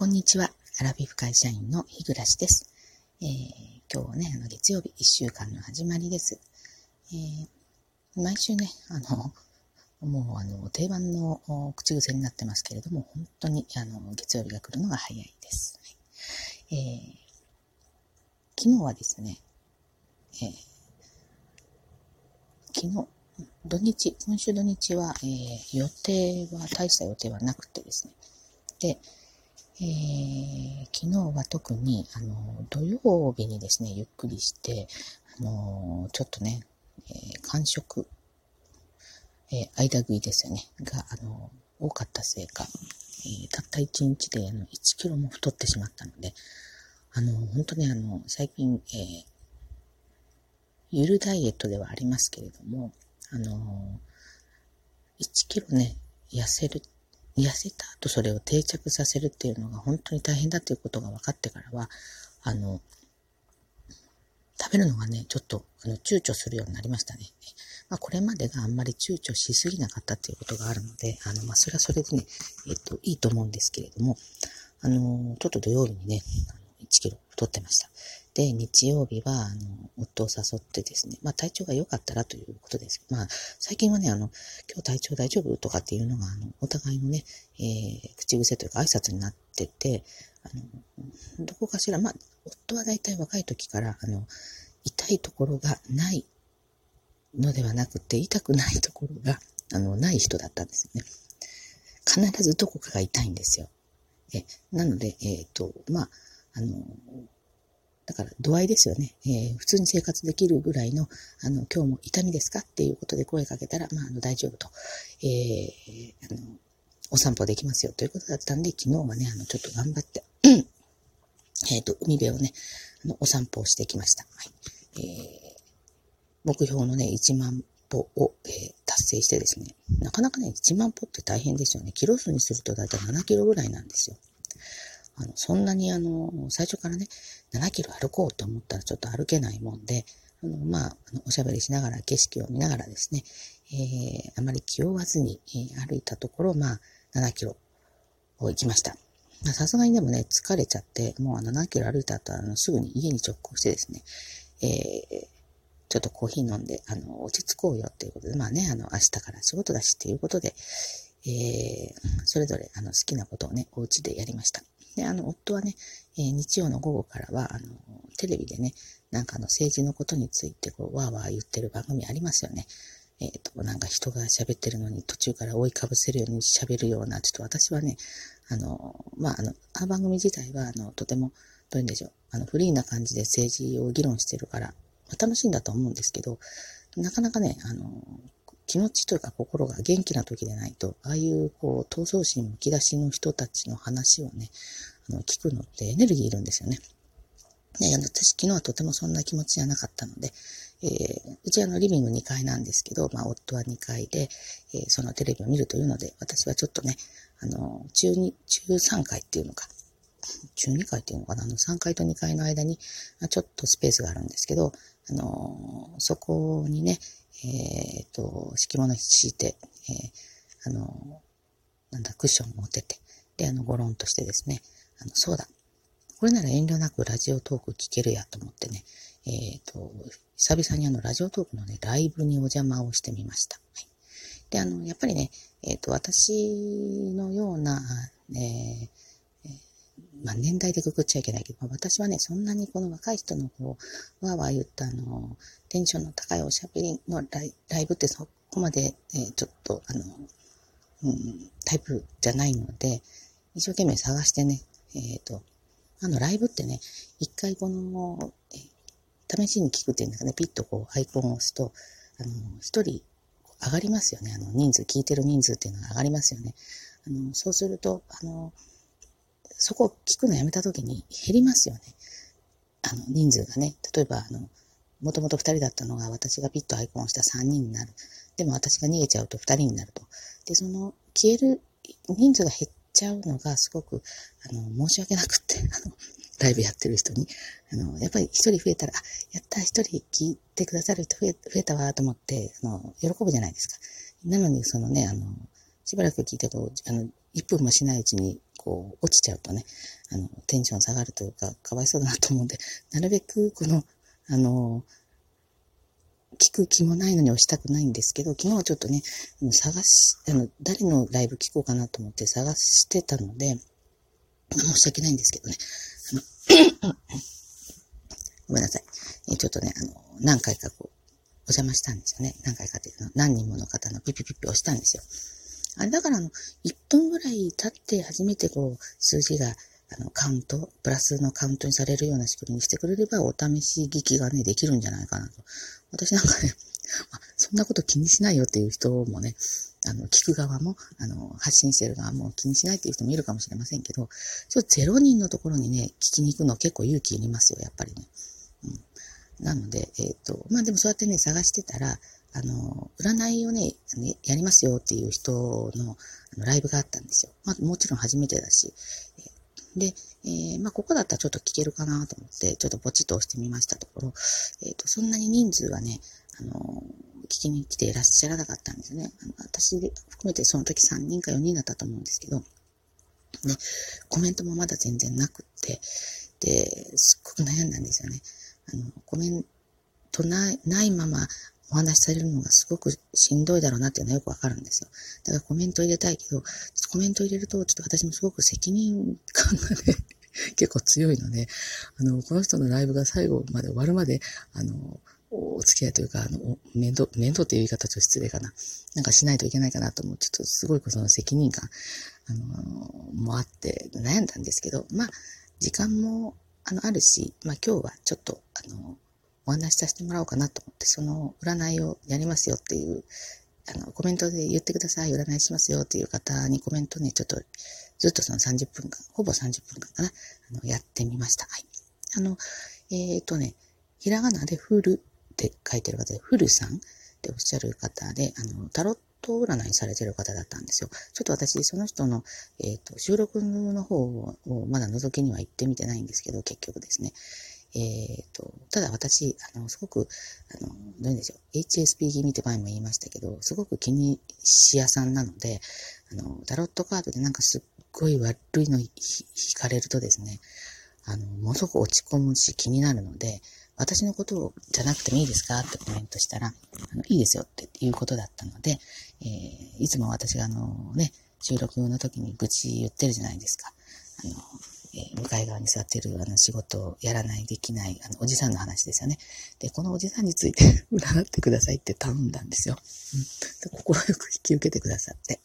こんにちは。アラビフ会社員の日暮です。えー、今日はね、あの月曜日1週間の始まりです。えー、毎週ね、あの、もうあの定番の口癖になってますけれども、本当にあの月曜日が来るのが早いです。はい、えー、昨日はですね、えー、昨日、土日、今週土日は、えー、予定は、大した予定はなくてですね。で、えー、昨日は特に、あの、土曜日にですね、ゆっくりして、あの、ちょっとね、えー、間食、えー、間食いですよね、が、あの、多かったせいか、えたった1日であの1キロも太ってしまったので、あの、本当ね、あの、最近、えゆるダイエットではありますけれども、あの、1キロね、痩せる痩せた後それを定着させるっていうのが本当に大変だということが分かってからは、あの、食べるのがね、ちょっとあの躊躇するようになりましたね。まあ、これまでがあんまり躊躇しすぎなかったっていうことがあるので、あの、まあ、それはそれでね、えっと、いいと思うんですけれども、あの、ちょっと土曜日にね、1キロ太ってました。で、日曜日は、あの、夫を誘ってですね、まあ体調が良かったらということです。まあ、最近はね、あの、今日体調大丈夫とかっていうのが、あの、お互いのね、えー、口癖というか挨拶になってて、あの、どこかしら、まあ、夫は大体若い時から、あの、痛いところがないのではなくて、痛くないところが、あの、ない人だったんですよね。必ずどこかが痛いんですよ。え、なので、えっ、ー、と、まあ、あの、だから度合いですよね。えー、普通に生活できるぐらいの、あの、今日も痛みですかっていうことで声かけたら、まあ、あの、大丈夫と。えー、あの、お散歩できますよということだったんで、昨日はね、あの、ちょっと頑張って、えっ、と、海辺をね、あの、お散歩をしてきました。はい。えー、目標のね、1万歩を、えー、達成してですね、なかなかね、1万歩って大変ですよね。キロ数にすると大体7キロぐらいなんですよ。あの、そんなにあの、最初からね、7キロ歩こうと思ったらちょっと歩けないもんで、あの、まあ、あのおしゃべりしながら景色を見ながらですね、えー、あまり気負わずに、えー、歩いたところ、まあ、7キロを行きました。さすがにでもね、疲れちゃって、もうあの7キロ歩いた後、あの、すぐに家に直行してですね、えー、ちょっとコーヒー飲んで、あの、落ち着こうよっていうことで、まあね、あの、明日から仕事だしっていうことで、えー、それぞれ、あの、好きなことをね、お家でやりました。で、あの、夫はね、えー、日曜の午後からは、あの、テレビでね、なんかあの、政治のことについて、こう、わーわー言ってる番組ありますよね。えっ、ー、と、なんか人が喋ってるのに途中から追いかぶせるように喋るような、ちょっと私はね、あの、まあ、あの、あの番組自体は、あの、とても、どういうんでしょう、あの、フリーな感じで政治を議論してるから、まあ、楽しいんだと思うんですけど、なかなかね、あの、気持ちというか心が元気な時でないと、ああいうこう、闘争心むき出しの人たちの話をね、あの、聞くのってエネルギーいるんですよね。ね、私昨日はとてもそんな気持ちじゃなかったので、えー、うちはのリビング2階なんですけど、まあ夫は2階で、えー、そのテレビを見るというので、私はちょっとね、あの、中2、中3階っていうのか、中2階っていうのかな、あの3階と2階の間に、ちょっとスペースがあるんですけど、あのそこにね、えっ、ー、と、敷物敷いて、えー、あの、なんだ、クッション持ってて、で、あの、ゴロンとしてですね、あの、そうだ、これなら遠慮なくラジオトーク聞けるやと思ってね、えっ、ー、と、久々にあの、ラジオトークのね、ライブにお邪魔をしてみました。はい、で、あの、やっぱりね、えっ、と、私のような、えー、まあ、年代でくくっちゃいけないけど、私はね、そんなにこの若い人のこう、わーわー言ったあの、テンションの高いおしゃべりのライライブってそこまで、えー、ちょっと、あの、うん、タイプじゃないので、一生懸命探してね、えっ、ー、と、あの、ライブってね、一回この、えー、試しに聞くっていうんですかね、ピッとこう、アイコンを押すと、あの、一人上がりますよね。あの、人数、聞いてる人数っていうのが上がりますよね。あの、そうすると、あの、そこを聞くのやめた時に減りますよね。あの、人数がね。例えば、あの、もともと2人だったのが私がピッとアイコンした3人になる。でも私が逃げちゃうと2人になると。で、その消える人数が減っちゃうのがすごく、あの、申し訳なくって、あの、ライブやってる人に、あの、やっぱり1人増えたら、あ、やった1人聞いてくださる人増え増えたわと思って、あの、喜ぶじゃないですか。なのに、そのね、あの、しばらく聞いてと、あの、1分もしないうちにこう、落ちちゃうとね、あの、テンション下がるというか、かわいそうだなと思うんで、なるべく、この、あの、聞く気もないのに押したくないんですけど、昨日はちょっとね、探し、あの、誰のライブ聞こうかなと思って探してたので、申し訳ないんですけどね。ごめんなさい。えちょっとね、あの、何回かこう、お邪魔したんですよね。何回かっていうの、何人もの方のピピピピ押したんですよ。あれだからあの、1分ぐらい経って初めてこう、数字が、あの、カウント、プラスのカウントにされるような仕組みにしてくれれば、お試し聞きがね、できるんじゃないかなと。私なんかね、あ、そんなこと気にしないよっていう人もね、あの、聞く側も、あの、発信してる側も気にしないっていう人もいるかもしれませんけど、ちょっと0人のところにね、聞きに行くの結構勇気いりますよ、やっぱりね。うん。なので、えっ、ー、と、まあでもそうやってね、探してたら、あの、占いをね、やりますよっていう人ののライブがあったんですよ。まあもちろん初めてだし。えで、えー、まあここだったらちょっと聞けるかなと思って、ちょっとポチッと押してみましたところ、えっ、ー、と、そんなに人数はね、あの、聞きに来ていらっしゃらなかったんですよね。あの私含めてその時3人か4人だったと思うんですけど、ね、コメントもまだ全然なくって、で、すっごく悩んだんですよね。あの、コメントないないままお話しされるのがすごくしんどいだろうなっていうのはよくわかるんですよ。だからコメント入れたいけど、コメント入れると、ちょっと私もすごく責任感がね、結構強いので、あの、この人のライブが最後まで終わるまで、あの、お付き合いというか、あの、面倒、面倒っていう言い方ちょっと失礼かな。なんかしないといけないかなと思う。ちょっとすごいその責任感、あの、もあって悩んだんですけど、まあ、時間も、あの、あるし、まあ今日はちょっと、あの、お話しさせてもらおうかなと思って、その占いをやりますよっていう、あの、コメントで言ってください、占いしますよっていう方にコメントね、ちょっと、ずっとその30分間、ほぼ30分間かな、あの、やってみました。はい。あの、えっ、ー、とね、ひらがなでフルって書いてる方で、フルさんっておっしゃる方で、あの、タロット占いされてる方だったんですよ。ちょっと私、その人の、えっ、ー、と、収録の方をまだ覗きには行ってみてないんですけど、結局ですね。えっ、ー、と、ただ私、あの、すごく、あの、どういうんでしょう、HSP 気味って前も言いましたけど、すごく気にし屋さんなので、あの、タロットカードでなんかすっごい悪いの引かれるとですね、あの、ものすごく落ち込むし気になるので、私のことをじゃなくてもいいですかってコメントしたら、あのいいですよっていうことだったので、えー、いつも私があのね、収録の時に愚痴言ってるじゃないですか。あの、えー、向かい側に座ってるあの仕事をやらない、できない、あの、おじさんの話ですよね。で、このおじさんについて 占ってくださいって頼んだんですよ。うん。で心よく引き受けてくださって。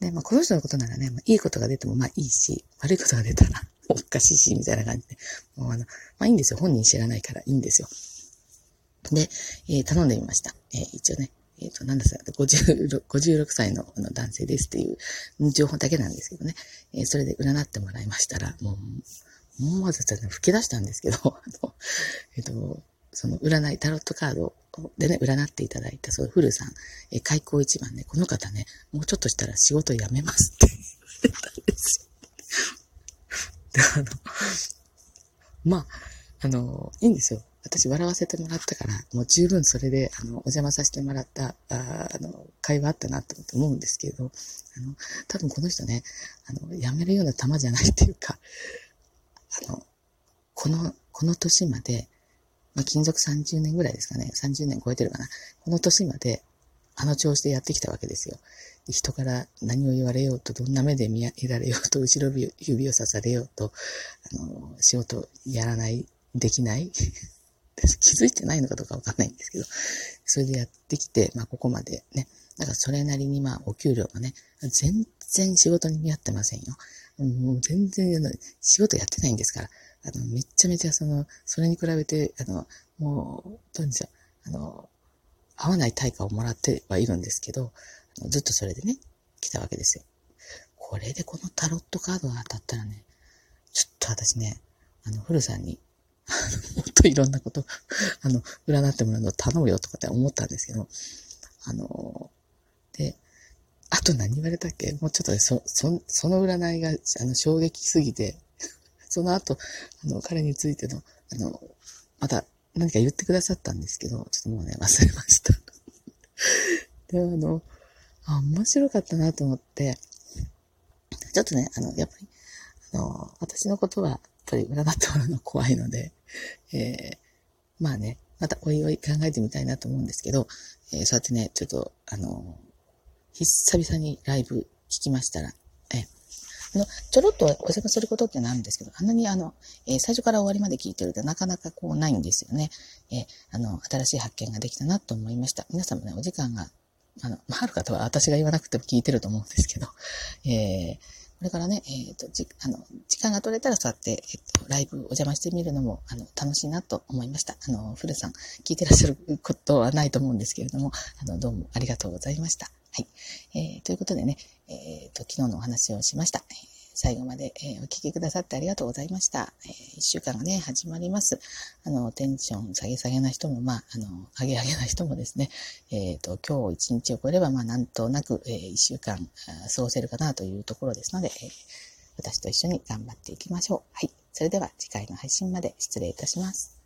で、まあ、この人のことならね、まあ、いいことが出てもまあいいし、悪いことが出たら おかしいし、みたいな感じで。もうあの、まあいいんですよ。本人知らないからいいんですよ。で、えー、頼んでみました。えー、一応ね、えっ、ー、と、なんださ、56, 56歳のあの男性ですっていう情報だけなんですけどね。えー、それで占ってもらいましたら、もう、思わず吹き出したんですけど、あの、えっ、ー、と、その占い、タロットカードでね、占っていただいた、そう、フルさん、え開口一番ね、この方ね、もうちょっとしたら仕事辞めますって言ってたんですよ。で、あの、まあ、あの、いいんですよ。私笑わせてもらったから、もう十分それで、あの、お邪魔させてもらった、ああの、会話あったなと思うんですけど、あの、多分この人ね、あの、辞めるような玉じゃないっていうか、あの、この、この年まで、まあ、金属30年ぐらいですかね、30年超えてるかな。この年まで、あの調子でやってきたわけですよ。人から何を言われようと、どんな目で見られようと、後ろ指を刺されようと、あの、仕事やらない、できない気づいてないのかどうかわかんないんですけど、それでやってきて、まあここまでね、だからそれなりにまあお給料もね、全然仕事に見合ってませんよ。もう全然仕事やってないんですから、あの、めちゃめちゃその、それに比べて、あの、もう、どうでしょう、あの、合わない対価をもらってはいるんですけど、ずっとそれでね、来たわけですよ。これでこのタロットカードが当たったらね、ちょっと私ね、あの、古さんに、もっといろんなこと、あの、占ってもらうのを頼むよとかって思ったんですけど、あの、で、あと何言われたっけ？もうちょっと、そ、そ、その占いが、あの、衝撃すぎて、その後、あの、彼についての、あの、また何か言ってくださったんですけど、ちょっともうね、忘れました。で、あの、あ、面白かったなと思って、ちょっとね、あの、やっぱり、あの、私のことは、ぱり占ってもらうの怖いので、えー、まあね、またおいおい考えてみたいなと思うんですけど、えー、そうやってね、ちょっと、あの、久々にライブ聞きましたら、えあの、ちょろっとお邪魔することってなんですけど、あんなにあの、えー、最初から終わりまで聞いてるとなかなかこうないんですよね。えー、あの、新しい発見ができたなと思いました。皆さんもね、お時間が、あの、まあ、ある方は私が言わなくても聞いてると思うんですけど、えー、これからね、えっ、ー、と、じ、あの、時間が取れたら座って、えっ、ー、と、ライブお邪魔してみるのも、あの、楽しいなと思いました。あの、古さん、聞いてらっしゃることはないと思うんですけれども、あの、どうもありがとうございました。はい。えー、ということでね、えっ、と、昨日のお話をしました。最後まで、えお聞きくださってありがとうございました。え1週間がね、始まります。あの、テンション下げ下げな人も、まあ、あの、上げ上げな人もですね、えっ、ー、と、今日一日を超えれば、まあ、なんとなく、えー、一週間過ごせるかなというところですので、えー、私と一緒に頑張っていきましょう。はい。それでは次回の配信まで失礼いたします。